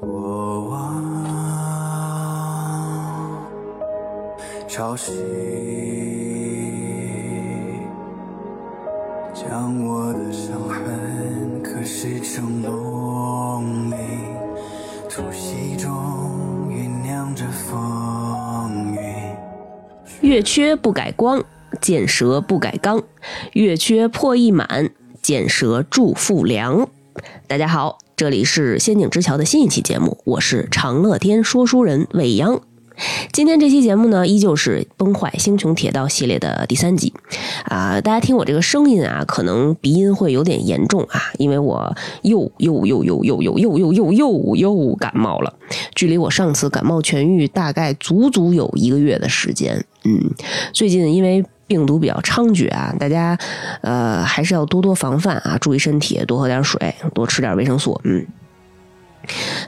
过往潮汐，将我的伤痕刻蚀成龙鳞，突袭中酝酿着风雨。月缺不改光，见蛇不改刚。月缺破一满，见蛇祝复良。大家好，这里是仙境之桥的新一期节目，我是长乐天说书人未央。今天这期节目呢，依旧是《崩坏：星穹铁道》系列的第三集啊。大家听我这个声音啊，可能鼻音会有点严重啊，因为我又又又又又又又又又又又感冒了。距离我上次感冒痊愈，大概足足有一个月的时间。嗯，最近因为病毒比较猖獗啊，大家呃还是要多多防范啊，注意身体，多喝点水，多吃点维生素。嗯。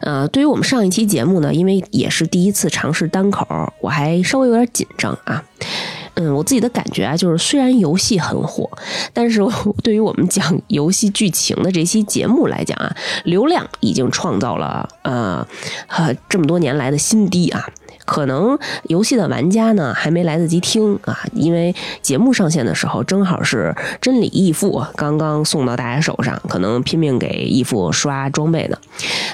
呃，对于我们上一期节目呢，因为也是第一次尝试单口，我还稍微有点紧张啊。嗯，我自己的感觉啊，就是虽然游戏很火，但是对于我们讲游戏剧情的这期节目来讲啊，流量已经创造了呃呃这么多年来的新低啊。可能游戏的玩家呢还没来得及听啊，因为节目上线的时候正好是真理义父刚刚送到大家手上，可能拼命给义父刷装备呢。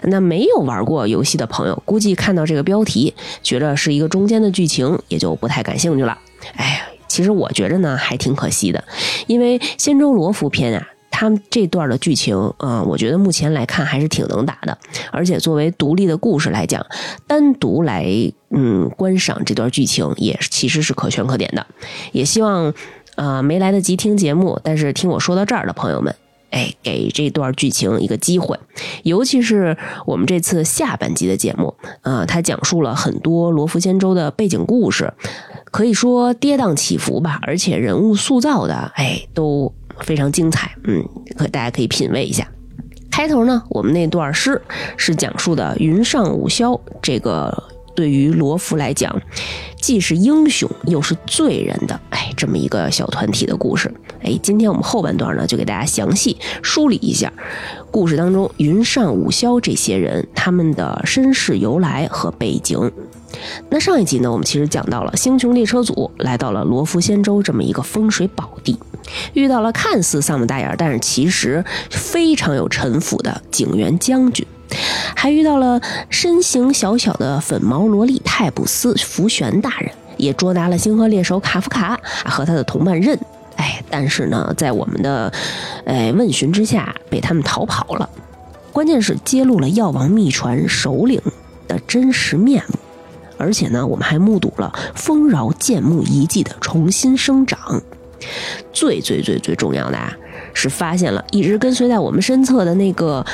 那没有玩过游戏的朋友，估计看到这个标题，觉得是一个中间的剧情，也就不太感兴趣了。哎，其实我觉着呢还挺可惜的，因为仙州罗浮篇啊。他们这段的剧情，啊，我觉得目前来看还是挺能打的，而且作为独立的故事来讲，单独来嗯观赏这段剧情也其实是可圈可点的。也希望啊没来得及听节目，但是听我说到这儿的朋友们，哎，给这段剧情一个机会，尤其是我们这次下半集的节目，啊，它讲述了很多罗浮仙州的背景故事，可以说跌宕起伏吧，而且人物塑造的，哎，都。非常精彩，嗯，可大家可以品味一下。开头呢，我们那段诗是讲述的云上五霄，这个对于罗浮来讲，既是英雄又是罪人的，哎，这么一个小团体的故事。哎，今天我们后半段呢，就给大家详细梳理一下故事当中云上五霄这些人他们的身世由来和背景。那上一集呢，我们其实讲到了星穹列车组来到了罗浮仙州这么一个风水宝地。遇到了看似丧门大眼，但是其实非常有城府的景元将军，还遇到了身形小小的粉毛萝莉泰普斯福玄大人，也捉拿了星河猎手卡夫卡和他的同伴刃。哎，但是呢，在我们的哎问询之下，被他们逃跑了。关键是揭露了药王秘传首领的真实面目，而且呢，我们还目睹了丰饶剑木遗迹的重新生长。最最最最重要的啊，是发现了一直跟随在我们身侧的那个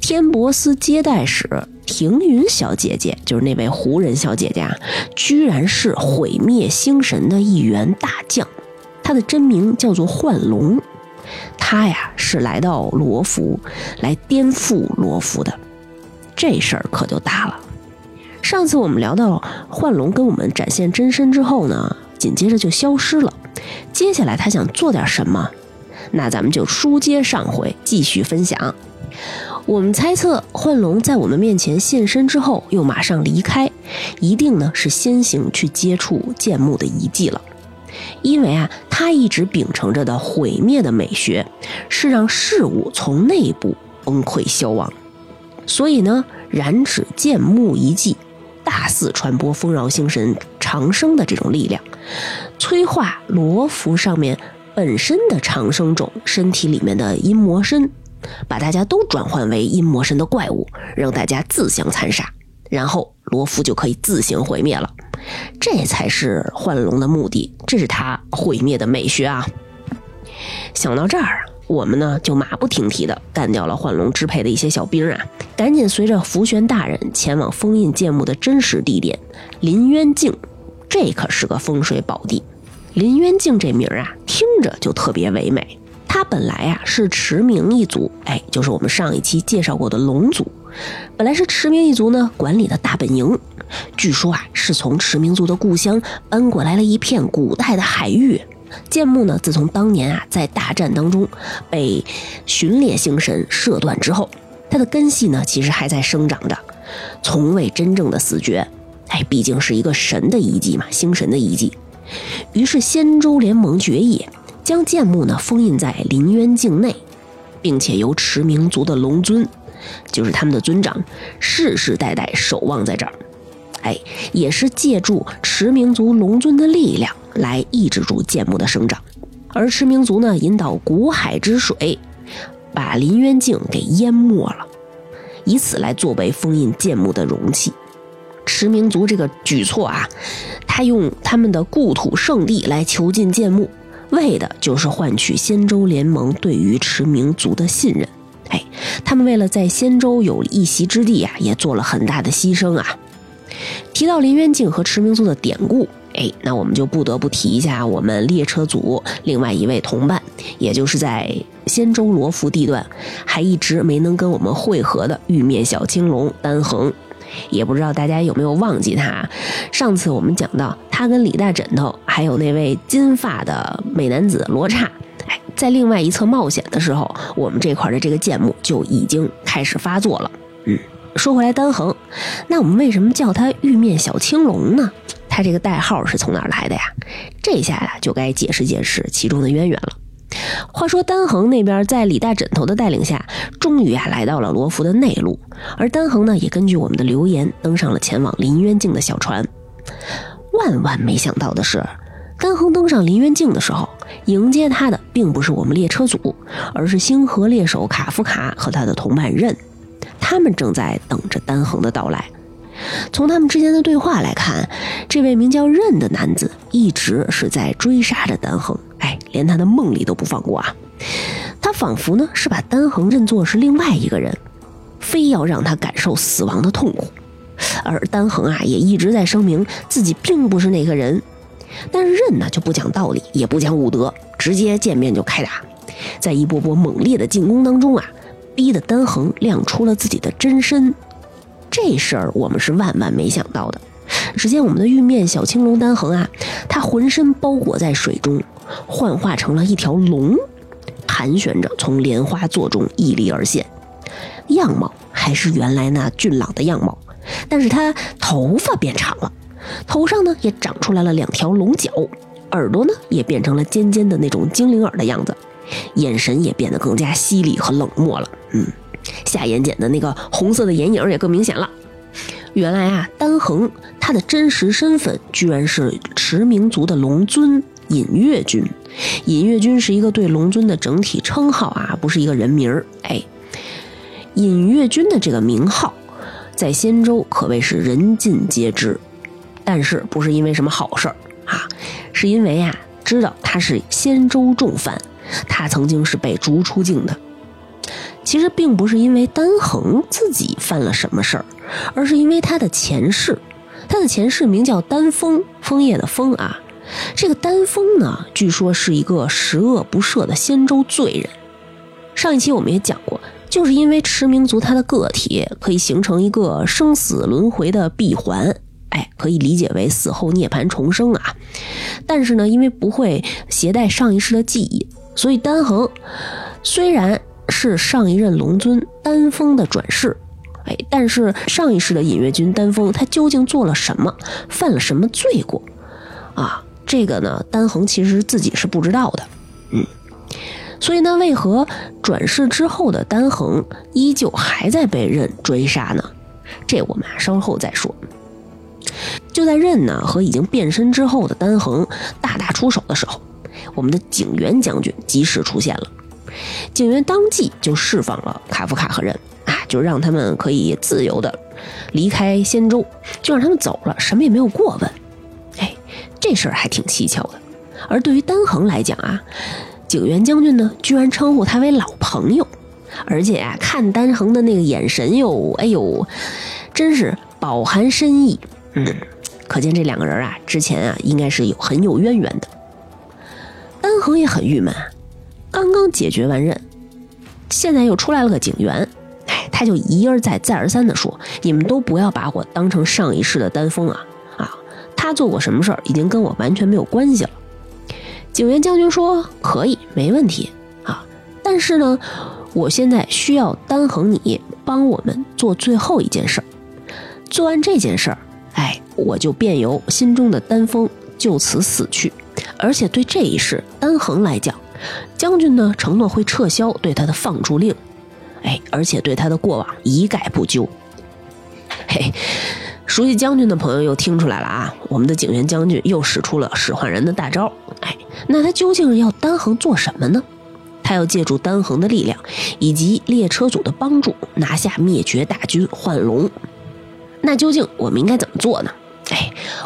天博斯接待使庭云小姐姐，就是那位胡人小姐姐啊，居然是毁灭星神的一员大将，她的真名叫做幻龙，她呀是来到罗浮来颠覆罗浮的，这事儿可就大了。上次我们聊到幻龙跟我们展现真身之后呢，紧接着就消失了。接下来他想做点什么？那咱们就书接上回，继续分享。我们猜测幻龙在我们面前现身之后，又马上离开，一定呢是先行去接触剑木的遗迹了。因为啊，他一直秉承着的毁灭的美学，是让事物从内部崩溃消亡。所以呢，染指剑木遗迹，大肆传播丰饶星神长生的这种力量。催化罗浮上面本身的长生种身体里面的阴魔身，把大家都转换为阴魔身的怪物，让大家自相残杀，然后罗浮就可以自行毁灭了。这才是幻龙的目的，这是他毁灭的美学啊！想到这儿，我们呢就马不停蹄的干掉了幻龙支配的一些小兵啊，赶紧随着福玄大人前往封印剑墓的真实地点林渊境。这可是个风水宝地，林渊境这名啊，听着就特别唯美。他本来啊是驰名一族，哎，就是我们上一期介绍过的龙族。本来是驰名一族呢管理的大本营，据说啊是从驰名族的故乡搬过来了一片古代的海域。剑木呢，自从当年啊在大战当中被巡猎星神射断之后，它的根系呢其实还在生长着。从未真正的死绝。哎，毕竟是一个神的遗迹嘛，星神的遗迹。于是仙州联盟决议，将剑墓呢封印在临渊境内，并且由驰明族的龙尊，就是他们的尊长，世世代代守望在这儿。哎，也是借助驰明族龙尊的力量来抑制住剑木的生长。而驰明族呢，引导古海之水，把林渊境给淹没了，以此来作为封印剑木的容器。驰明族这个举措啊，他用他们的故土圣地来囚禁剑木，为的就是换取仙州联盟对于驰明族的信任。哎，他们为了在仙州有一席之地啊，也做了很大的牺牲啊。提到林渊镜和驰明族的典故，哎，那我们就不得不提一下我们列车组另外一位同伴，也就是在仙州罗浮地段还一直没能跟我们会合的玉面小青龙丹恒。也不知道大家有没有忘记他？上次我们讲到他跟李大枕头，还有那位金发的美男子罗刹，哎，在另外一侧冒险的时候，我们这块的这个剑幕就已经开始发作了。嗯，说回来，丹恒，那我们为什么叫他玉面小青龙呢？他这个代号是从哪儿来的呀？这下呀，就该解释解释其中的渊源了。话说丹恒那边在李大枕头的带领下，终于啊来到了罗浮的内陆，而丹恒呢也根据我们的留言登上了前往林渊境的小船。万万没想到的是，丹恒登上林渊境的时候，迎接他的并不是我们列车组，而是星河猎手卡夫卡和他的同伴任，他们正在等着丹恒的到来。从他们之间的对话来看，这位名叫任的男子一直是在追杀着丹恒。哎，连他的梦里都不放过啊！他仿佛呢是把丹恒认作是另外一个人，非要让他感受死亡的痛苦。而丹恒啊也一直在声明自己并不是那个人。但是任呢就不讲道理，也不讲武德，直接见面就开打。在一波波猛烈的进攻当中啊，逼得丹恒亮出了自己的真身。这事儿我们是万万没想到的。只见我们的玉面小青龙丹恒啊，他浑身包裹在水中。幻化成了一条龙，盘旋着从莲花座中屹立而现，样貌还是原来那俊朗的样貌，但是他头发变长了，头上呢也长出来了两条龙角，耳朵呢也变成了尖尖的那种精灵耳的样子，眼神也变得更加犀利和冷漠了。嗯，下眼睑的那个红色的眼影也更明显了。原来啊，丹恒他的真实身份居然是驰明族的龙尊。尹月君，尹月君是一个对龙尊的整体称号啊，不是一个人名儿。哎，尹月君的这个名号，在仙州可谓是人尽皆知，但是不是因为什么好事儿啊？是因为啊，知道他是仙州重犯，他曾经是被逐出境的。其实并不是因为丹恒自己犯了什么事儿，而是因为他的前世，他的前世名叫丹枫，枫叶的枫啊。这个丹枫呢，据说是一个十恶不赦的仙州罪人。上一期我们也讲过，就是因为驰明族它的个体可以形成一个生死轮回的闭环，哎，可以理解为死后涅槃重生啊。但是呢，因为不会携带上一世的记忆，所以丹恒虽然是上一任龙尊丹枫的转世，哎，但是上一世的隐月君丹枫他究竟做了什么，犯了什么罪过啊？这个呢，丹恒其实自己是不知道的，嗯，所以呢，为何转世之后的丹恒依旧还在被刃追杀呢？这我们稍后再说。就在刃呢和已经变身之后的丹恒大打出手的时候，我们的景元将军及时出现了。景元当即就释放了卡夫卡和人啊，就让他们可以自由的离开仙州，就让他们走了，什么也没有过问。哎这事儿还挺蹊跷的，而对于丹恒来讲啊，景元将军呢居然称呼他为老朋友，而且啊看丹恒的那个眼神哟，哎呦，真是饱含深意。嗯，可见这两个人啊之前啊应该是有很有渊源的。丹恒也很郁闷，刚刚解决完任，现在又出来了个警员，哎，他就一而再再而三的说：“你们都不要把我当成上一世的丹峰啊。”啊他做过什么事儿，已经跟我完全没有关系了。景元将军说：“可以，没问题啊。但是呢，我现在需要丹恒你帮我们做最后一件事儿，做完这件事儿，哎，我就便由心中的丹峰就此死去。而且对这一事，丹恒来讲，将军呢承诺会撤销对他的放逐令，哎，而且对他的过往一概不究。嘿，熟悉将军的朋友又听出来了啊，我们的景元将军又使出了使唤人的大招。哎，那他究竟要丹恒做什么呢？他要借助丹恒的力量以及列车组的帮助，拿下灭绝大军幻龙。那究竟我们应该怎么做呢？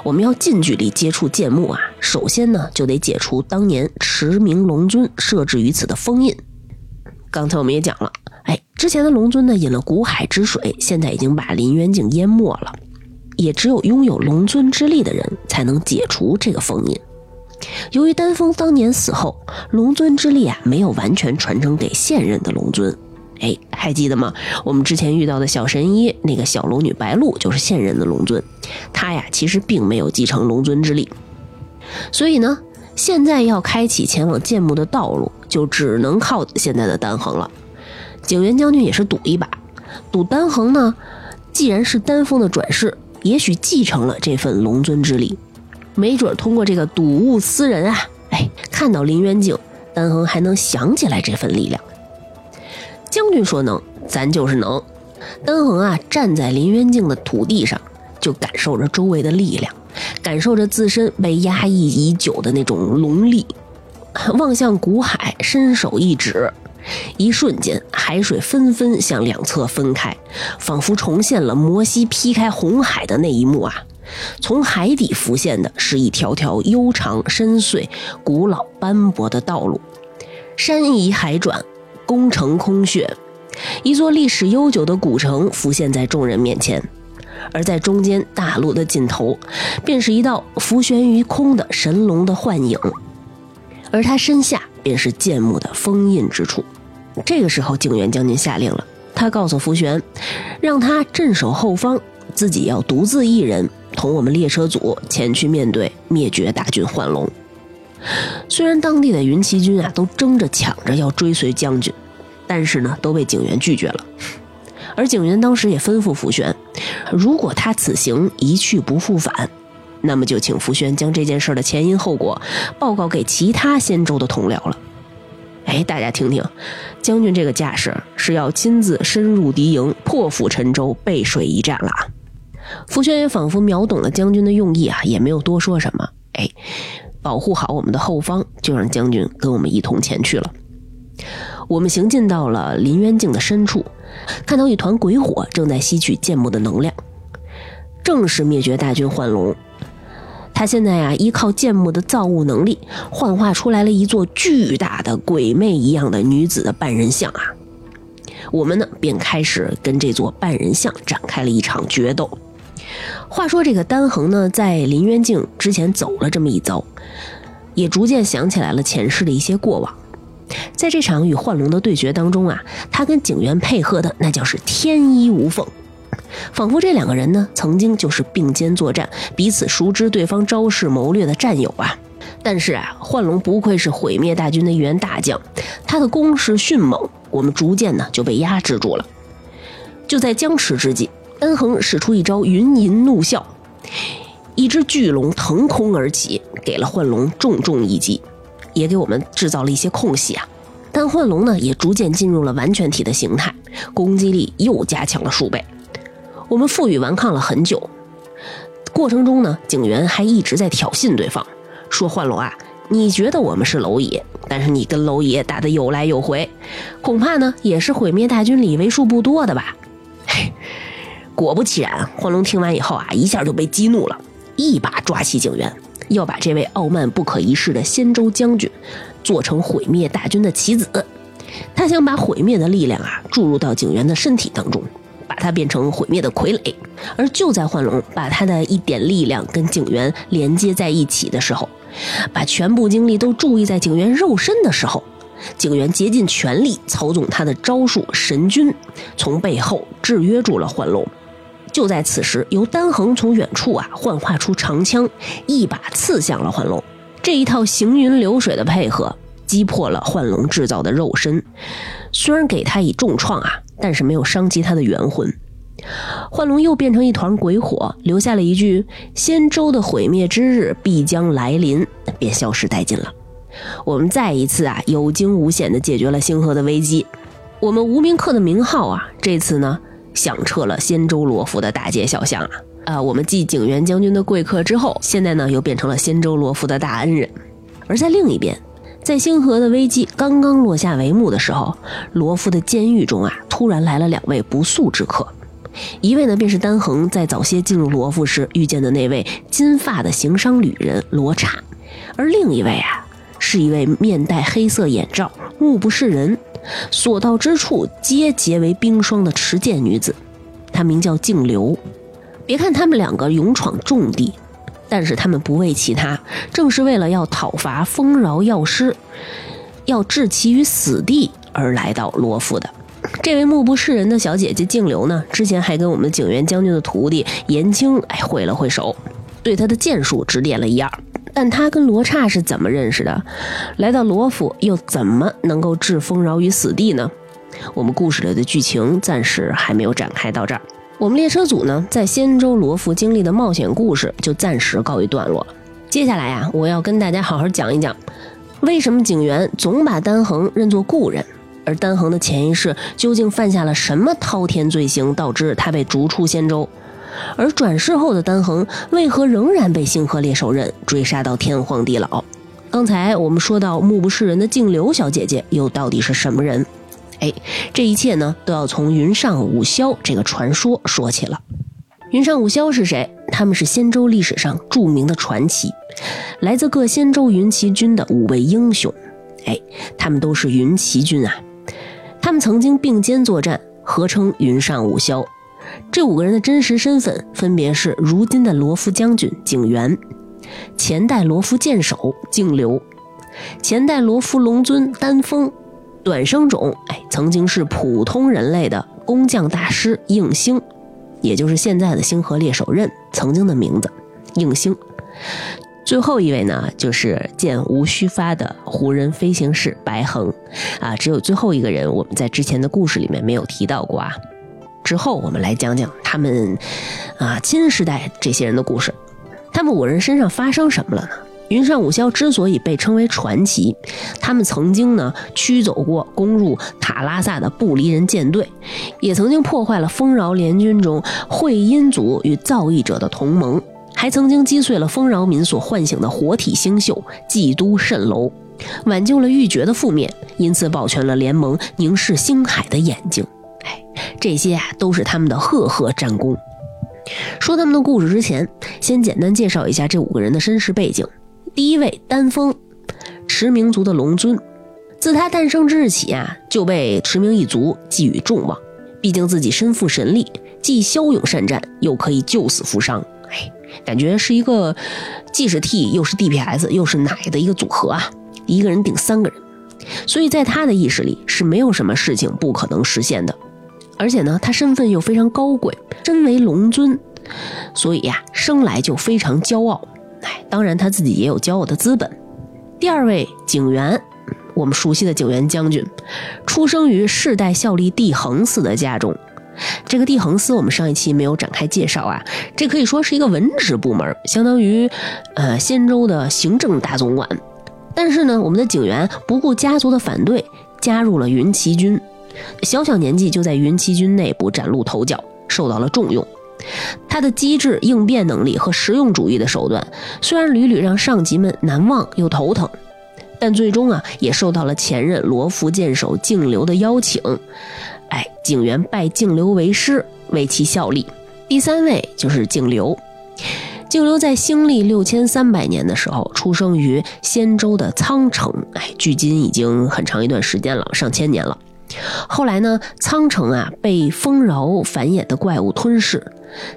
我们要近距离接触剑幕啊，首先呢就得解除当年驰名龙尊设置于此的封印。刚才我们也讲了，哎，之前的龙尊呢饮了古海之水，现在已经把林渊境淹没了，也只有拥有龙尊之力的人才能解除这个封印。由于丹峰当年死后，龙尊之力啊没有完全传承给现任的龙尊。哎，还记得吗？我们之前遇到的小神医那个小龙女白露就是现任的龙尊，她呀其实并没有继承龙尊之力。所以呢，现在要开启前往剑墓的道路，就只能靠现在的丹恒了。景元将军也是赌一把，赌丹恒呢，既然是丹峰的转世，也许继承了这份龙尊之力。没准通过这个睹物思人啊，哎，看到林渊境，丹恒还能想起来这份力量。将军说能，咱就是能。丹衡啊，站在林渊境的土地上，就感受着周围的力量，感受着自身被压抑已久的那种龙力，望向古海，伸手一指，一瞬间，海水纷纷向两侧分开，仿佛重现了摩西劈开红海的那一幕啊。从海底浮现的是一条条悠长、深邃、古老、斑驳的道路，山移海转，宫城空穴，一座历史悠久的古城浮现在众人面前。而在中间大路的尽头，便是一道浮悬于空的神龙的幻影，而他身下便是剑木的封印之处。这个时候，景元将军下令了，他告诉福玄，让他镇守后方，自己要独自一人。同我们列车组前去面对灭绝大军幻龙。虽然当地的云骑军啊都争着抢着要追随将军，但是呢都被景元拒绝了。而景元当时也吩咐福玄，如果他此行一去不复返，那么就请福玄将这件事的前因后果报告给其他仙州的同僚了。哎，大家听听，将军这个架势是要亲自深入敌营，破釜沉舟，背水一战了。福轩也仿佛秒懂了将军的用意啊，也没有多说什么。哎，保护好我们的后方，就让将军跟我们一同前去了。我们行进到了林渊境的深处，看到一团鬼火正在吸取剑木的能量，正是灭绝大军幻龙。他现在呀，依靠剑木的造物能力，幻化出来了一座巨大的鬼魅一样的女子的半人像啊。我们呢，便开始跟这座半人像展开了一场决斗。话说这个丹恒呢，在林渊境之前走了这么一遭，也逐渐想起来了前世的一些过往。在这场与幻龙的对决当中啊，他跟警员配合的那叫是天衣无缝，仿佛这两个人呢曾经就是并肩作战，彼此熟知对方招式谋略的战友啊。但是啊，幻龙不愧是毁灭大军的一员大将，他的攻势迅猛，我们逐渐呢就被压制住了。就在僵持之际。恩衡使出一招云吟怒啸，一只巨龙腾空而起，给了幻龙重重一击，也给我们制造了一些空隙啊。但幻龙呢，也逐渐进入了完全体的形态，攻击力又加强了数倍。我们负隅顽抗了很久，过程中呢，警员还一直在挑衅对方，说：“幻龙啊，你觉得我们是蝼蚁，但是你跟蝼蚁打得有来有回，恐怕呢也是毁灭大军里为数不多的吧。”嘿。果不其然，幻龙听完以后啊，一下就被激怒了，一把抓起警员，要把这位傲慢不可一世的仙州将军做成毁灭大军的棋子。他想把毁灭的力量啊注入到警员的身体当中，把他变成毁灭的傀儡。而就在幻龙把他的一点力量跟警员连接在一起的时候，把全部精力都注意在警员肉身的时候，警员竭尽全力操纵他的招数神君，从背后制约住了幻龙。就在此时，由丹恒从远处啊幻化出长枪，一把刺向了幻龙。这一套行云流水的配合，击破了幻龙制造的肉身。虽然给他以重创啊，但是没有伤及他的元魂。幻龙又变成一团鬼火，留下了一句“仙舟的毁灭之日必将来临”，便消失殆尽了。我们再一次啊有惊无险地解决了星河的危机。我们无名客的名号啊，这次呢响彻了仙州罗浮的大街小巷啊！啊，我们继景元将军的贵客之后，现在呢又变成了仙州罗浮的大恩人。而在另一边，在星河的危机刚刚落下帷幕的时候，罗浮的监狱中啊，突然来了两位不速之客。一位呢，便是丹恒在早些进入罗浮时遇见的那位金发的行商旅人罗刹，而另一位啊，是一位面戴黑色眼罩、目不识人。所到之处皆结为冰霜的持剑女子，她名叫静流。别看他们两个勇闯重地，但是他们不为其他，正是为了要讨伐丰饶药师，要置其于死地而来到罗浮的。这位目不识人的小姐姐静流呢，之前还跟我们景元将军的徒弟颜青哎会了会手，对他的剑术指点了一二。但他跟罗刹是怎么认识的？来到罗府又怎么能够置丰饶于死地呢？我们故事里的剧情暂时还没有展开到这儿。我们列车组呢，在仙州罗浮经历的冒险故事就暂时告一段落。接下来呀，我要跟大家好好讲一讲，为什么警员总把丹恒认作故人，而丹恒的前一世究竟犯下了什么滔天罪行，导致他被逐出仙州？而转世后的丹恒为何仍然被星河猎手刃追杀到天荒地老？刚才我们说到目不识人的静流小姐姐又到底是什么人？哎，这一切呢都要从云上五霄这个传说说起了。云上五霄是谁？他们是仙州历史上著名的传奇，来自各仙州云骑军的五位英雄。哎，他们都是云骑军啊，他们曾经并肩作战，合称云上五霄。这五个人的真实身份分别是：如今的罗浮将军景元，前代罗浮剑手静流，前代罗浮龙尊丹峰，短生种哎，曾经是普通人类的工匠大师应星，也就是现在的星河猎手刃曾经的名字应星。最后一位呢，就是剑无虚发的胡人飞行士白恒啊，只有最后一个人我们在之前的故事里面没有提到过啊。之后，我们来讲讲他们，啊，新时代这些人的故事。他们五人身上发生什么了呢？云上五霄之所以被称为传奇，他们曾经呢驱走过攻入塔拉萨的不离人舰队，也曾经破坏了丰饶联军中会阴族与造诣者的同盟，还曾经击碎了丰饶民所唤醒的活体星宿祭都蜃楼，挽救了玉珏的覆灭，因此保全了联盟凝视星海的眼睛。哎这些啊都是他们的赫赫战功。说他们的故事之前，先简单介绍一下这五个人的身世背景。第一位丹峰，驰名族的龙尊，自他诞生之日起啊，就被驰名一族寄予众望。毕竟自己身负神力，既骁勇善战，又可以救死扶伤，哎，感觉是一个既是 T 又是 DPS 又是奶的一个组合啊，一个人顶三个人。所以在他的意识里，是没有什么事情不可能实现的。而且呢，他身份又非常高贵，身为龙尊，所以呀，生来就非常骄傲。哎，当然他自己也有骄傲的资本。第二位景元，我们熟悉的景元将军，出生于世代效力帝恒司的家中。这个帝恒司我们上一期没有展开介绍啊，这可以说是一个文职部门，相当于呃仙州的行政大总管。但是呢，我们的景元不顾家族的反对，加入了云骑军。小小年纪就在云骑军内部崭露头角，受到了重用。他的机智应变能力和实用主义的手段，虽然屡屡让上级们难忘又头疼，但最终啊，也受到了前任罗浮剑手静流的邀请。哎，景元拜静流为师，为其效力。第三位就是静流。静流在兴历六千三百年的时候，出生于仙州的苍城。哎，距今已经很长一段时间了，上千年了。后来呢，苍城啊被丰饶繁衍的怪物吞噬。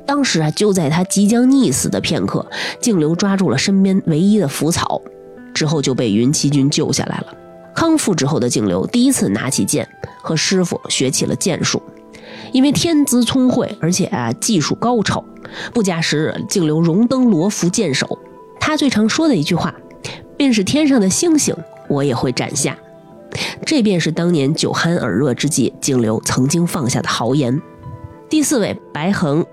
当时啊，就在他即将溺死的片刻，静流抓住了身边唯一的腐草，之后就被云骑军救下来了。康复之后的静流第一次拿起剑，和师傅学起了剑术。因为天资聪慧，而且啊技术高超，不假时日，静流荣登罗浮剑手。他最常说的一句话，便是天上的星星，我也会斩下。这便是当年酒酣耳热之际，景流曾经放下的豪言。第四位白衡，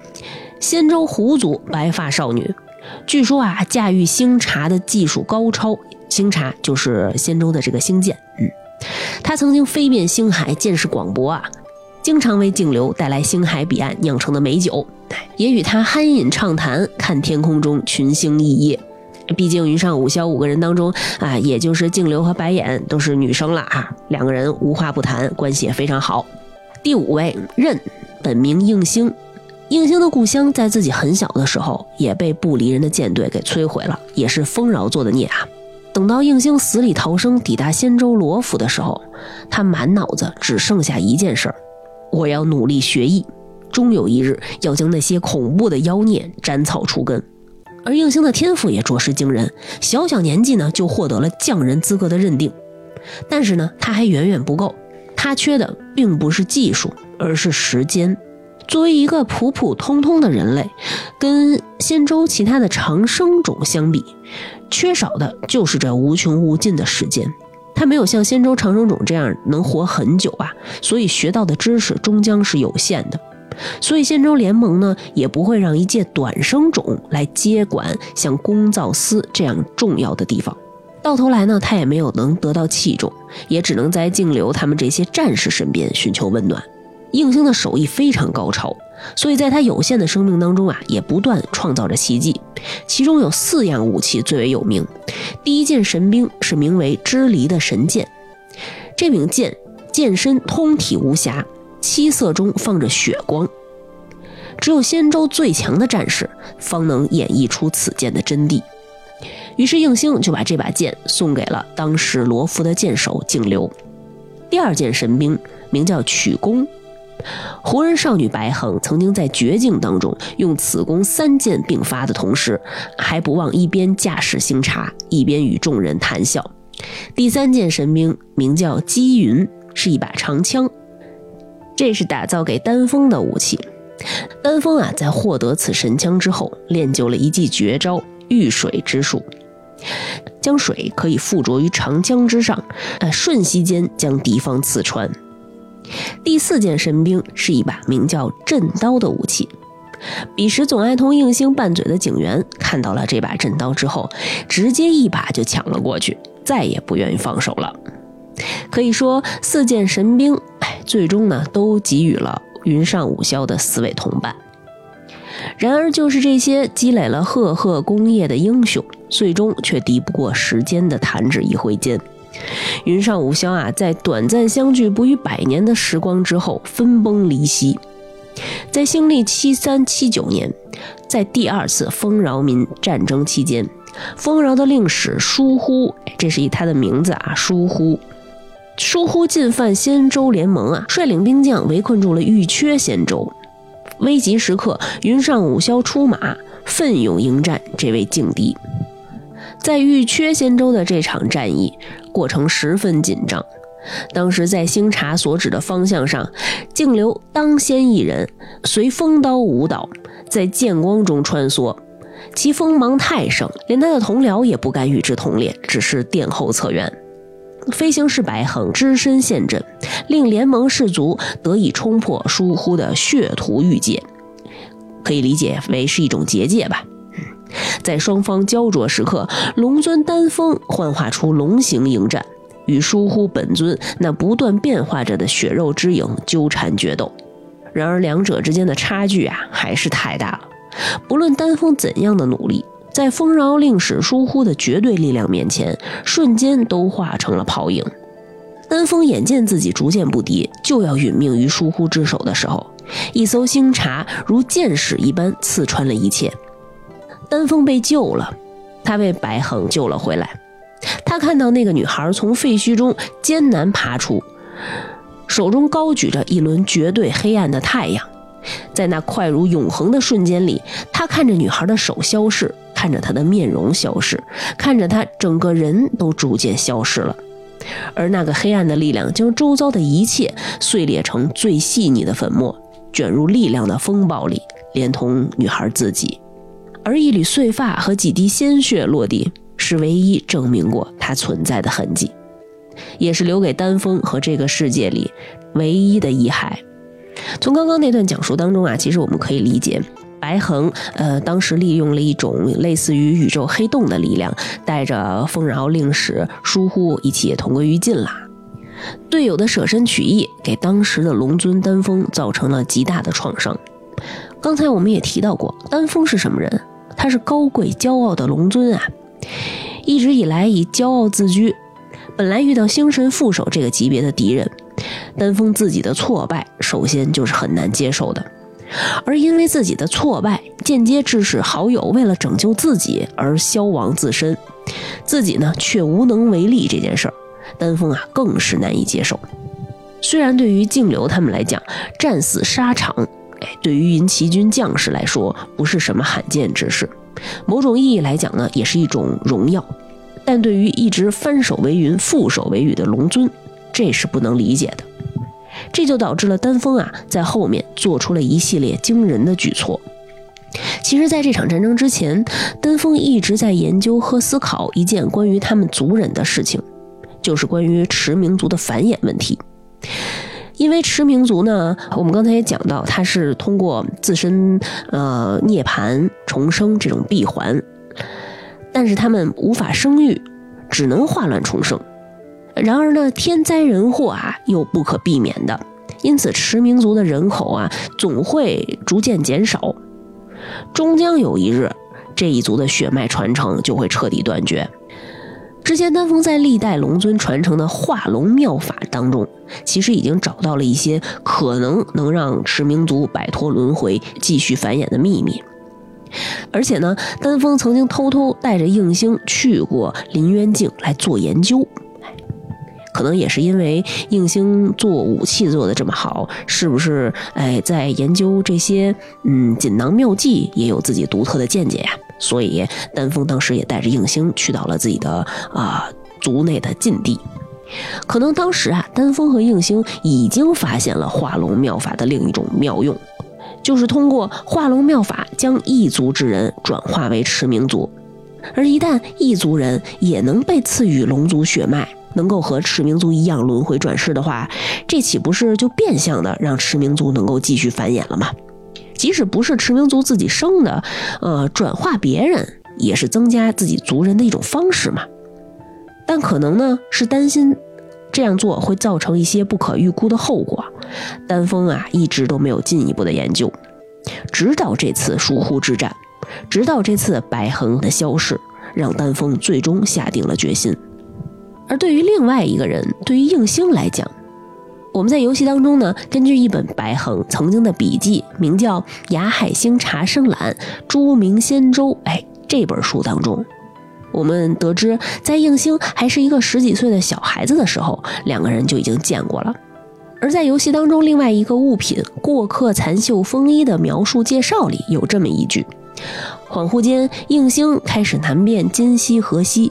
仙州胡族白发少女，据说啊驾驭星茶的技术高超，星茶就是仙州的这个星舰，嗯，她曾经飞遍星海，见识广博啊，经常为静流带来星海彼岸酿成的美酒，也与她酣饮畅谈，看天空中群星熠熠。毕竟云上五霄五个人当中啊，也就是静流和白眼都是女生了啊，两个人无话不谈，关系也非常好。第五位任，本名应星，应星的故乡在自己很小的时候也被不离人的舰队给摧毁了，也是丰饶做的孽啊。等到应星死里逃生，抵达仙州罗府的时候，他满脑子只剩下一件事儿：我要努力学艺，终有一日要将那些恐怖的妖孽斩草除根。而应星的天赋也着实惊人，小小年纪呢就获得了匠人资格的认定。但是呢，他还远远不够，他缺的并不是技术，而是时间。作为一个普普通通的人类，跟仙舟其他的长生种相比，缺少的就是这无穷无尽的时间。他没有像仙舟长生种这样能活很久啊，所以学到的知识终将是有限的。所以仙州联盟呢，也不会让一介短生种来接管像公造司这样重要的地方。到头来呢，他也没有能得到器重，也只能在静流他们这些战士身边寻求温暖。应星的手艺非常高超，所以在他有限的生命当中啊，也不断创造着奇迹。其中有四样武器最为有名。第一件神兵是名为支离的神剑，这柄剑剑身通体无瑕。七色中放着血光，只有仙州最强的战士方能演绎出此剑的真谛。于是应星就把这把剑送给了当时罗浮的剑手静流。第二件神兵名叫曲弓，胡人少女白衡曾经在绝境当中用此弓三箭并发的同时，还不忘一边驾驶星茶，一边与众人谈笑。第三件神兵名叫积云，是一把长枪。这是打造给丹峰的武器。丹峰啊，在获得此神枪之后，练就了一记绝招——遇水之术，将水可以附着于长枪之上，呃，瞬息间将敌方刺穿。第四件神兵是一把名叫震刀的武器。彼时总爱同应星拌嘴的警员看到了这把震刀之后，直接一把就抢了过去，再也不愿意放手了。可以说，四件神兵。最终呢，都给予了云上五霄的四位同伴。然而，就是这些积累了赫赫功业的英雄，最终却敌不过时间的弹指一挥间。云上五霄啊，在短暂相聚不逾百年的时光之后，分崩离析。在新历七三七九年，在第二次丰饶民战争期间，丰饶的令史疏忽，这是以他的名字啊，疏忽。疏忽进犯仙州联盟啊，率领兵将围困住了玉缺仙州。危急时刻，云上五霄出马，奋勇迎战这位劲敌。在玉缺仙州的这场战役过程十分紧张。当时在星茶所指的方向上，静流当先一人，随风刀舞蹈，在剑光中穿梭，其锋芒太盛，连他的同僚也不敢与之同列，只是殿后策援。飞行士白衡只身陷阵，令联盟士卒得以冲破疏忽的血屠玉界，可以理解为是一种结界吧。在双方焦灼时刻，龙尊丹峰幻化出龙形迎战，与疏忽本尊那不断变化着的血肉之影纠缠决斗。然而两者之间的差距啊，还是太大了。不论丹峰怎样的努力。在丰饶令使疏忽的绝对力量面前，瞬间都化成了泡影。丹峰眼见自己逐渐不敌，就要殒命于疏忽之手的时候，一艘星茶如箭矢一般刺穿了一切。丹峰被救了，他被白恒救了回来。他看到那个女孩从废墟中艰难爬出，手中高举着一轮绝对黑暗的太阳。在那快如永恒的瞬间里，他看着女孩的手消逝，看着他的面容消失，看着他整个人都逐渐消失了。而那个黑暗的力量将周遭的一切碎裂成最细腻的粉末，卷入力量的风暴里，连同女孩自己。而一缕碎发和几滴鲜血落地，是唯一证明过她存在的痕迹，也是留给丹峰和这个世界里唯一的遗骸。从刚刚那段讲述当中啊，其实我们可以理解，白恒呃当时利用了一种类似于宇宙黑洞的力量，带着丰饶、令使、疏忽一起同归于尽了。队友的舍身取义，给当时的龙尊丹峰造成了极大的创伤。刚才我们也提到过，丹峰是什么人？他是高贵骄傲的龙尊啊，一直以来以骄傲自居。本来遇到星神副手这个级别的敌人，丹峰自己的挫败，首先就是很难接受的。而因为自己的挫败，间接致使好友为了拯救自己而消亡自身，自己呢却无能为力这件事儿，丹峰啊更是难以接受。虽然对于静流他们来讲，战死沙场，哎，对于云骑军将士来说不是什么罕见之事，某种意义来讲呢，也是一种荣耀。但对于一直翻手为云、覆手为雨的龙尊，这是不能理解的。这就导致了丹峰啊，在后面做出了一系列惊人的举措。其实，在这场战争之前，丹峰一直在研究和思考一件关于他们族人的事情，就是关于驰民族的繁衍问题。因为驰民族呢，我们刚才也讲到，它是通过自身呃涅槃重生这种闭环。但是他们无法生育，只能化乱重生。然而呢，天灾人祸啊又不可避免的，因此驰民族的人口啊总会逐渐减少，终将有一日，这一族的血脉传承就会彻底断绝。之前丹峰在历代龙尊传承的化龙妙法当中，其实已经找到了一些可能能让驰民族摆脱轮回、继续繁衍的秘密。而且呢，丹峰曾经偷偷带着应星去过林渊境来做研究，可能也是因为应星做武器做的这么好，是不是？哎，在研究这些嗯锦囊妙计也有自己独特的见解呀。所以丹峰当时也带着应星去到了自己的啊族内的禁地。可能当时啊，丹峰和应星已经发现了化龙妙法的另一种妙用。就是通过化龙妙法将异族之人转化为驰名族，而一旦异族人也能被赐予龙族血脉，能够和驰名族一样轮回转世的话，这岂不是就变相的让驰名族能够继续繁衍了吗？即使不是驰名族自己生的，呃，转化别人也是增加自己族人的一种方式嘛。但可能呢是担心。这样做会造成一些不可预估的后果，丹峰啊一直都没有进一步的研究，直到这次疏忽之战，直到这次白恒的消逝，让丹峰最终下定了决心。而对于另外一个人，对于应星来讲，我们在游戏当中呢，根据一本白恒曾经的笔记，名叫《雅海星茶生览朱明仙舟》，哎，这本书当中。我们得知，在应星还是一个十几岁的小孩子的时候，两个人就已经见过了。而在游戏当中，另外一个物品“过客残袖风衣”的描述介绍里有这么一句：恍惚间，应星开始难辨今夕何夕。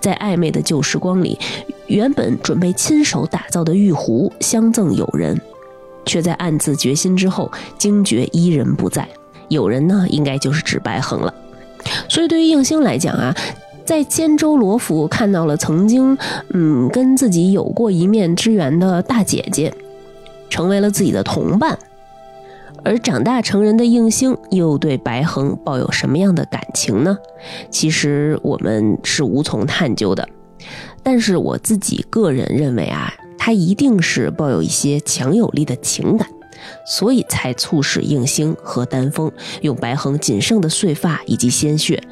在暧昧的旧时光里，原本准备亲手打造的玉壶相赠友人，却在暗自决心之后惊觉伊人不在。友人呢，应该就是指白恒了。所以，对于应星来讲啊，在监州罗府看到了曾经，嗯，跟自己有过一面之缘的大姐姐，成为了自己的同伴。而长大成人的应星又对白恒抱有什么样的感情呢？其实我们是无从探究的。但是我自己个人认为啊，他一定是抱有一些强有力的情感。所以才促使应星和丹峰用白恒仅剩的碎发以及鲜血，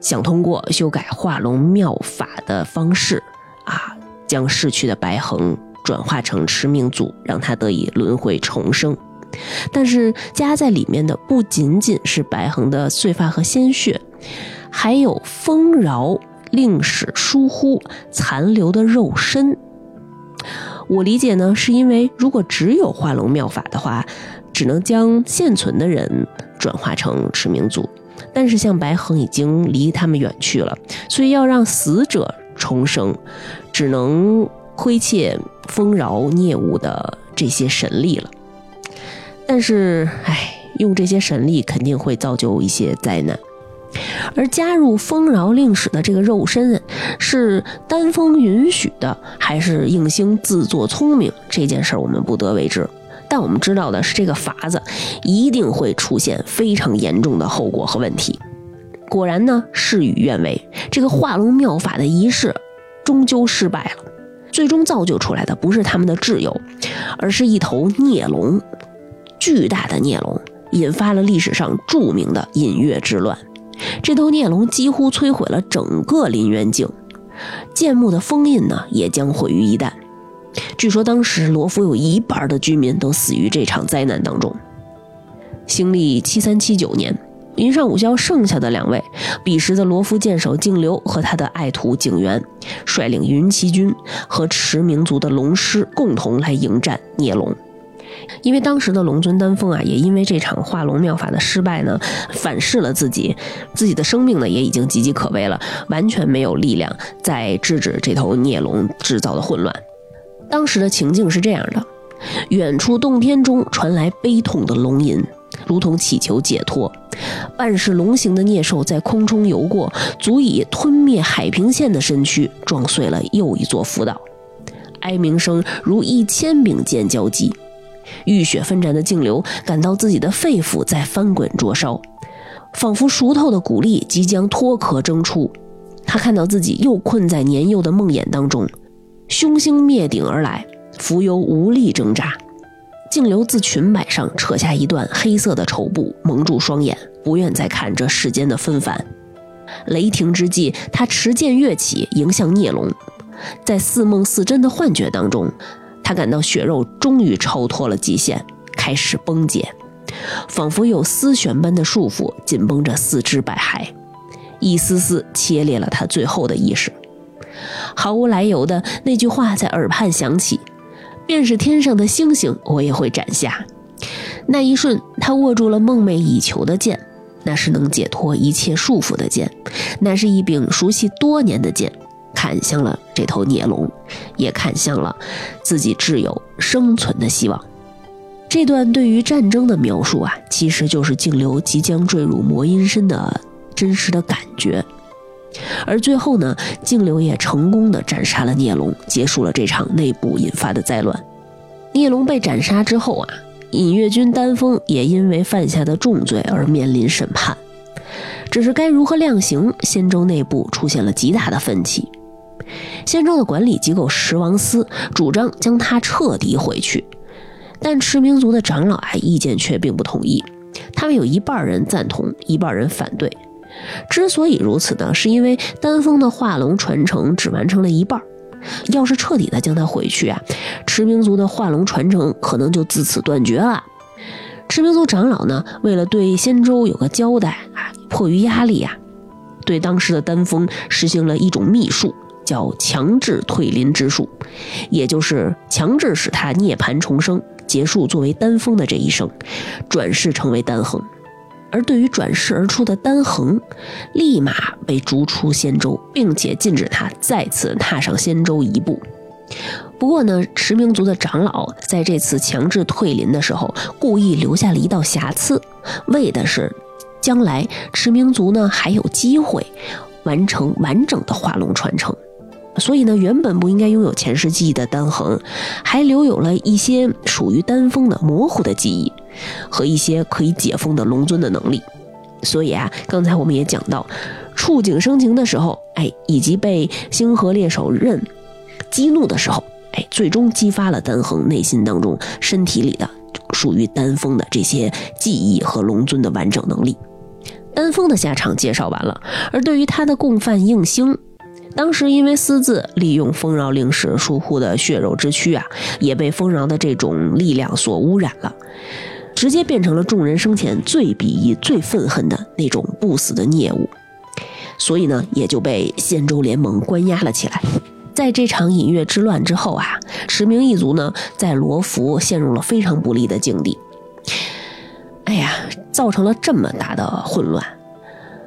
想通过修改化龙妙法的方式，啊，将逝去的白恒转化成驰命祖，让他得以轮回重生。但是加在里面的不仅仅是白恒的碎发和鲜血，还有丰饶令使疏忽残留的肉身。我理解呢，是因为如果只有化龙妙法的话，只能将现存的人转化成驰名族，但是像白恒已经离他们远去了，所以要让死者重生，只能亏欠丰饶孽物的这些神力了。但是，唉，用这些神力肯定会造就一些灾难。而加入丰饶令使的这个肉身，是丹峰允许的，还是应星自作聪明？这件事儿我们不得为之。但我们知道的是，这个法子一定会出现非常严重的后果和问题。果然呢，事与愿违，这个化龙妙法的仪式终究失败了。最终造就出来的不是他们的挚友，而是一头孽龙，巨大的孽龙，引发了历史上著名的隐月之乱。这头孽龙几乎摧毁了整个林渊境，建墓的封印呢，也将毁于一旦。据说当时罗浮有一半的居民都死于这场灾难当中。兴历七三七九年，云上五霄剩下的两位，彼时的罗浮剑手敬流和他的爱徒景元，率领云骑军和驰名族的龙师共同来迎战孽龙。因为当时的龙尊丹峰啊，也因为这场化龙妙法的失败呢，反噬了自己，自己的生命呢也已经岌岌可危了，完全没有力量再制止这头孽龙制造的混乱。当时的情境是这样的：远处洞天中传来悲痛的龙吟，如同祈求解脱。半是龙形的孽兽在空中游过，足以吞灭海平线的身躯，撞碎了又一座浮岛。哀鸣声如一千柄剑交击。浴血奋战的静流感到自己的肺腑在翻滚灼烧，仿佛熟透的谷粒即将脱壳蒸出。他看到自己又困在年幼的梦魇当中，凶星灭顶而来，浮游无力挣扎。静流自裙摆上扯下一段黑色的绸布，蒙住双眼，不愿再看这世间的纷繁。雷霆之际，他持剑跃起，迎向孽龙。在似梦似真的幻觉当中。他感到血肉终于超脱了极限，开始崩解，仿佛有丝弦般的束缚紧绷着四肢百骸，一丝丝切裂了他最后的意识。毫无来由的那句话在耳畔响起：“便是天上的星星，我也会斩下。”那一瞬，他握住了梦寐以求的剑，那是能解脱一切束缚的剑，那是一柄熟悉多年的剑。看向了这头孽龙，也看向了自己挚友生存的希望。这段对于战争的描述啊，其实就是静流即将坠入魔阴身的真实的感觉。而最后呢，静流也成功的斩杀了孽龙，结束了这场内部引发的灾乱。孽龙被斩杀之后啊，隐月军丹峰也因为犯下的重罪而面临审判。只是该如何量刑，仙州内部出现了极大的分歧。仙州的管理机构十王司主张将他彻底毁去，但驰名族的长老啊意见却并不同意。他们有一半人赞同，一半人反对。之所以如此呢，是因为丹峰的化龙传承只完成了一半，要是彻底的将它毁去啊，驰名族的化龙传承可能就自此断绝了。驰名族长老呢，为了对仙州有个交代啊，迫于压力呀，对当时的丹峰实行了一种秘术。叫强制退林之术，也就是强制使他涅槃重生，结束作为丹峰的这一生，转世成为丹恒。而对于转世而出的丹恒，立马被逐出仙州，并且禁止他再次踏上仙州一步。不过呢，驰名族的长老在这次强制退林的时候，故意留下了一道瑕疵，为的是将来驰名族呢还有机会完成完整的化龙传承。所以呢，原本不应该拥有前世记忆的丹恒，还留有了一些属于丹峰的模糊的记忆，和一些可以解封的龙尊的能力。所以啊，刚才我们也讲到，触景生情的时候，哎，以及被星河猎手刃激怒的时候，哎，最终激发了丹恒内心当中、身体里的属于丹峰的这些记忆和龙尊的完整能力。丹峰的下场介绍完了，而对于他的共犯应星。当时因为私自利用丰饶令使疏忽的血肉之躯啊，也被丰饶的这种力量所污染了，直接变成了众人生前最鄙夷、最愤恨的那种不死的孽物，所以呢，也就被仙州联盟关押了起来。在这场隐月之乱之后啊，驰名一族呢，在罗浮陷入了非常不利的境地。哎呀，造成了这么大的混乱，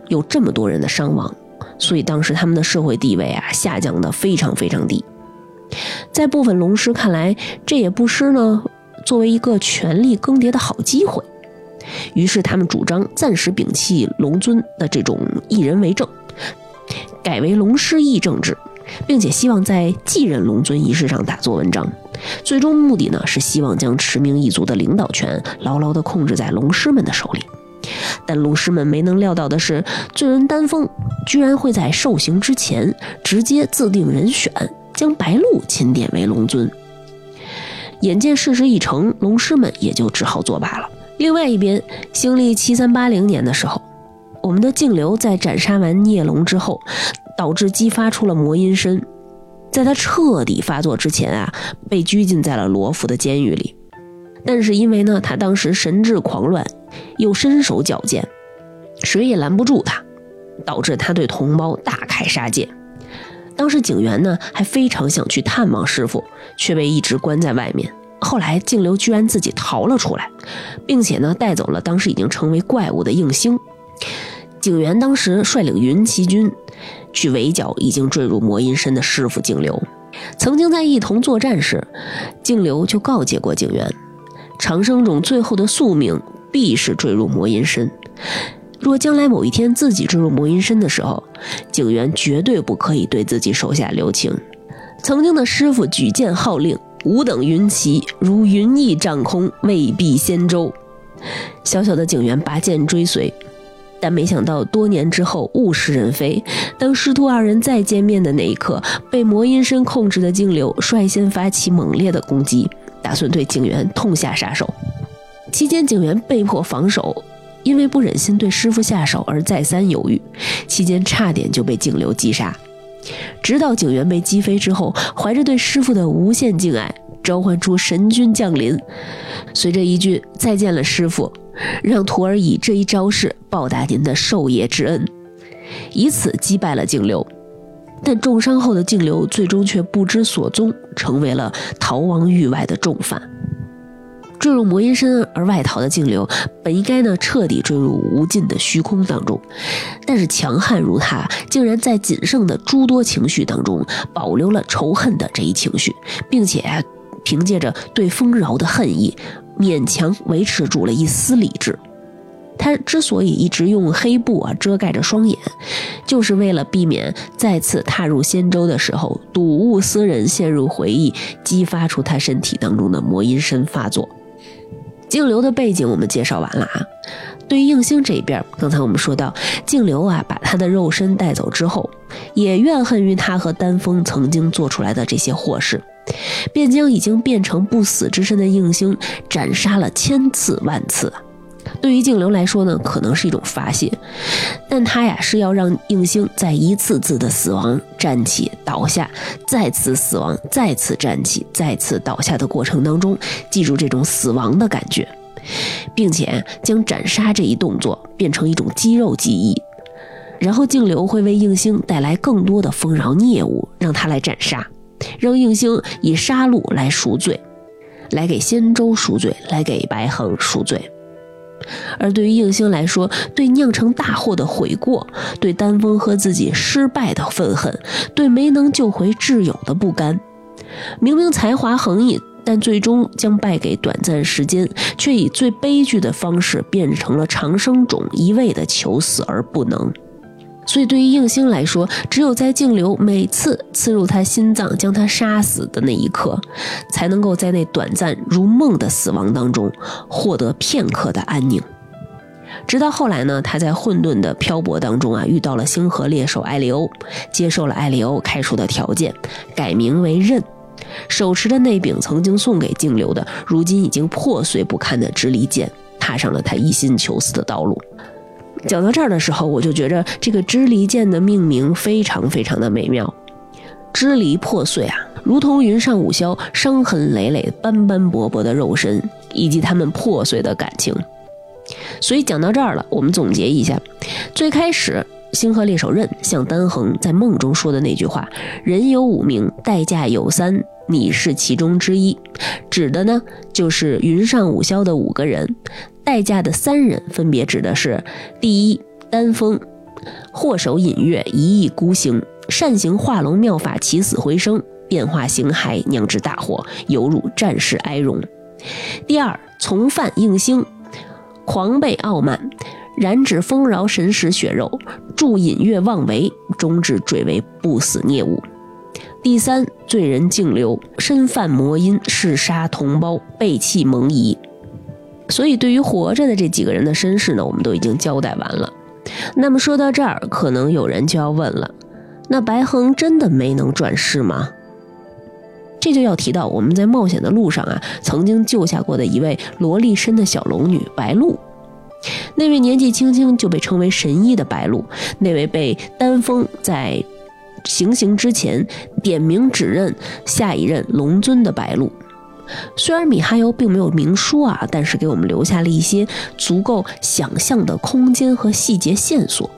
有这么多人的伤亡。所以当时他们的社会地位啊下降的非常非常低，在部分龙师看来，这也不失呢作为一个权力更迭的好机会。于是他们主张暂时摒弃龙尊的这种一人为政，改为龙师议政制，并且希望在继任龙尊仪式上大做文章，最终目的呢是希望将驰名一族的领导权牢牢地控制在龙师们的手里。但龙师们没能料到的是，罪人丹峰居然会在受刑之前直接自定人选，将白鹿钦点为龙尊。眼见事实已成，龙师们也就只好作罢了。另外一边，兴历七三八零年的时候，我们的净流在斩杀完孽龙之后，导致激发出了魔阴身，在他彻底发作之前啊，被拘禁在了罗浮的监狱里。但是因为呢，他当时神志狂乱，又身手矫健，谁也拦不住他，导致他对同胞大开杀戒。当时警员呢还非常想去探望师傅，却被一直关在外面。后来静流居然自己逃了出来，并且呢带走了当时已经成为怪物的应星。警员当时率领云骑军去围剿已经坠入魔阴身的师傅静流。曾经在一同作战时，静流就告诫过警员，长生种最后的宿命必是坠入魔阴身。若将来某一天自己坠入魔阴身的时候，警员绝对不可以对自己手下留情。曾经的师傅举剑号令：“吾等云骑如云翼掌空，未必仙舟。”小小的警员拔剑追随，但没想到多年之后物是人非。当师徒二人再见面的那一刻，被魔阴身控制的净流率先发起猛烈的攻击，打算对警员痛下杀手。期间，警员被迫防守。因为不忍心对师傅下手而再三犹豫，期间差点就被景流击杀。直到警员被击飞之后，怀着对师傅的无限敬爱，召唤出神君降临，随着一句“再见了，师傅”，让徒儿以这一招式报答您的授业之恩，以此击败了景流。但重伤后的景流最终却不知所踪，成为了逃亡域外的重犯。坠入魔阴身而外逃的净流，本应该呢彻底坠入无尽的虚空当中，但是强悍如他，竟然在仅剩的诸多情绪当中保留了仇恨的这一情绪，并且凭借着对丰饶的恨意，勉强维持住了一丝理智。他之所以一直用黑布啊遮盖着双眼，就是为了避免再次踏入仙州的时候，睹物思人，陷入回忆，激发出他身体当中的魔阴身发作。净流的背景我们介绍完了啊。对于应星这边，刚才我们说到，净流啊把他的肉身带走之后，也怨恨于他和丹峰曾经做出来的这些祸事，便将已经变成不死之身的应星斩杀了千次万次啊。对于净流来说呢，可能是一种发泄，但他呀是要让应星在一次次的死亡、站起、倒下、再次死亡、再次站起、再次倒下的过程当中，记住这种死亡的感觉，并且将斩杀这一动作变成一种肌肉记忆。然后净流会为应星带来更多的丰饶孽物，让他来斩杀，让应星以杀戮来赎罪，来给仙舟赎罪，来给白衡赎罪。而对于应星来说，对酿成大祸的悔过，对丹峰和自己失败的愤恨，对没能救回挚友的不甘，明明才华横溢，但最终将败给短暂时间，却以最悲剧的方式变成了长生种，一味的求死而不能。所以，对于应星来说，只有在净流每次刺入他心脏、将他杀死的那一刻，才能够在那短暂如梦的死亡当中获得片刻的安宁。直到后来呢，他在混沌的漂泊当中啊，遇到了星河猎手艾利欧，接受了艾利欧开出的条件，改名为刃，手持着那柄曾经送给净流的、如今已经破碎不堪的支离剑，踏上了他一心求死的道路。讲到这儿的时候，我就觉着这个支离剑的命名非常非常的美妙。支离破碎啊，如同云上五霄伤痕累累、斑斑驳驳的肉身，以及他们破碎的感情。所以讲到这儿了，我们总结一下：最开始星河猎手刃向丹恒在梦中说的那句话“人有五名，代价有三，你是其中之一”，指的呢就是云上五霄的五个人。代价的三人分别指的是：第一，丹峰，祸首隐月，一意孤行，善行化龙妙法，起死回生，变化形骸，酿制大祸，犹如战士哀荣；第二，从犯应星，狂悖傲慢，染指丰饶神识血肉，助隐月妄为，终至坠为不死孽物；第三，罪人径流，身犯魔音，弑杀同胞，背弃盟谊。所以，对于活着的这几个人的身世呢，我们都已经交代完了。那么说到这儿，可能有人就要问了：那白恒真的没能转世吗？这就要提到我们在冒险的路上啊，曾经救下过的一位萝莉身的小龙女白露。那位年纪轻轻就被称为神医的白露，那位被丹峰在行刑之前点名指认下一任龙尊的白露。虽然米哈游并没有明说啊，但是给我们留下了一些足够想象的空间和细节线索。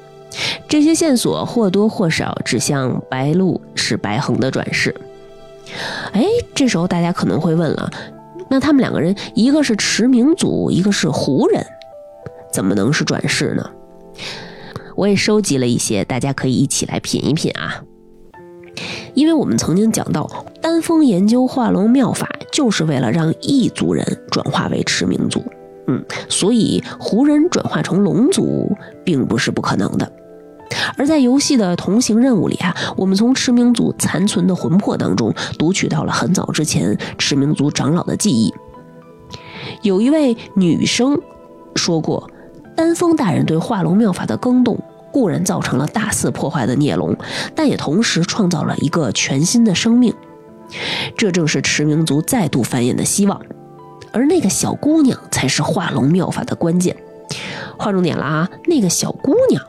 这些线索或多或少指向白露是白恒的转世。哎，这时候大家可能会问了，那他们两个人，一个是驰名族，一个是胡人，怎么能是转世呢？我也收集了一些，大家可以一起来品一品啊。因为我们曾经讲到，丹峰研究化龙妙法，就是为了让异族人转化为驰名族，嗯，所以胡人转化成龙族，并不是不可能的。而在游戏的同行任务里啊，我们从驰名族残存的魂魄当中读取到了很早之前驰名族长老的记忆。有一位女生说过，丹峰大人对化龙妙法的更动，固然造成了大肆破坏的孽龙，但也同时创造了一个全新的生命。这正是驰名族再度繁衍的希望。而那个小姑娘才是化龙妙法的关键。划重点了啊，那个小姑娘。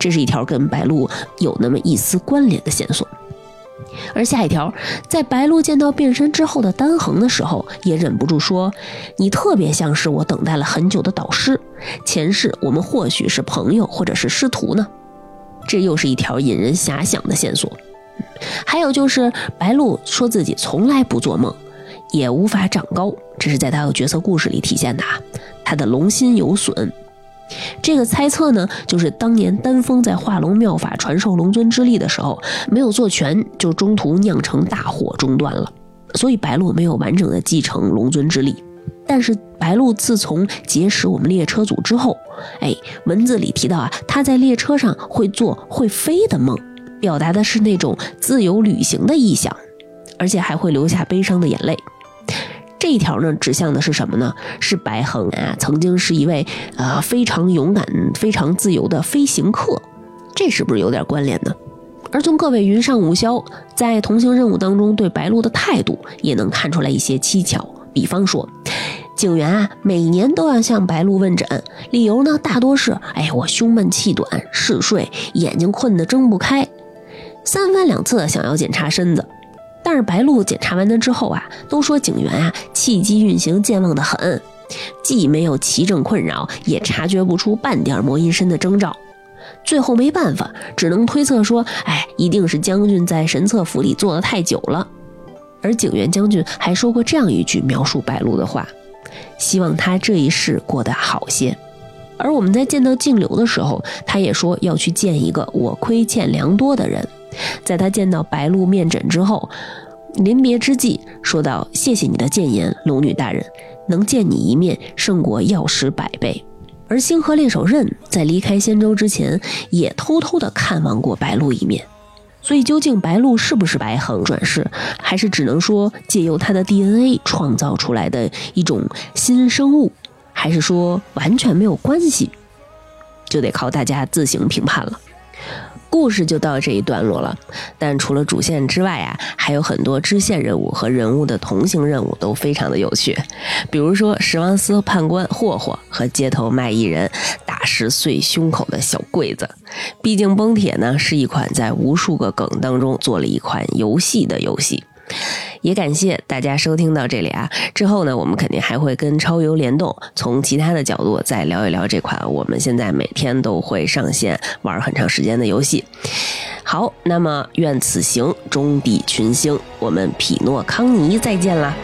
这是一条跟白鹿有那么一丝关联的线索，而下一条，在白鹿见到变身之后的丹恒的时候，也忍不住说：“你特别像是我等待了很久的导师，前世我们或许是朋友，或者是师徒呢。”这又是一条引人遐想的线索。还有就是白鹿说自己从来不做梦，也无法长高，这是在他的角色故事里体现的啊，他的龙心有损。这个猜测呢，就是当年丹峰在化龙妙法传授龙尊之力的时候，没有做全，就中途酿成大火中断了，所以白鹿没有完整的继承龙尊之力。但是白鹿自从结识我们列车组之后，哎，文字里提到啊，他在列车上会做会飞的梦，表达的是那种自由旅行的意象，而且还会流下悲伤的眼泪。这条呢，指向的是什么呢？是白恒啊，曾经是一位呃非常勇敢、非常自由的飞行客，这是不是有点关联呢？而从各位云上五霄在同行任务当中对白鹿的态度，也能看出来一些蹊跷。比方说，警员啊，每年都要向白鹿问诊，理由呢，大多是：哎，我胸闷气短，嗜睡，眼睛困得睁不开，三番两次想要检查身子。但是白鹿检查完了之后啊，都说警员啊气机运行健忘的很，既没有奇症困扰，也察觉不出半点魔音身的征兆。最后没办法，只能推测说，哎，一定是将军在神策府里坐得太久了。而警员将军还说过这样一句描述白鹿的话：希望他这一世过得好些。而我们在见到静流的时候，他也说要去见一个我亏欠良多的人。在他见到白鹿面诊之后，临别之际说道：“谢谢你的谏言，龙女大人，能见你一面胜过药石百倍。”而星河猎手刃在离开仙州之前，也偷偷的看望过白鹿一面。所以，究竟白鹿是不是白恒转世，还是只能说借由他的 DNA 创造出来的一种新生物，还是说完全没有关系，就得靠大家自行评判了。故事就到这一段落了，但除了主线之外啊，还有很多支线任务和人物的同行任务都非常的有趣。比如说石王司判官霍霍和街头卖艺人打石碎胸口的小柜子。毕竟崩铁呢是一款在无数个梗当中做了一款游戏的游戏。也感谢大家收听到这里啊！之后呢，我们肯定还会跟超游联动，从其他的角度再聊一聊这款我们现在每天都会上线玩很长时间的游戏。好，那么愿此行中抵群星，我们匹诺康尼再见啦！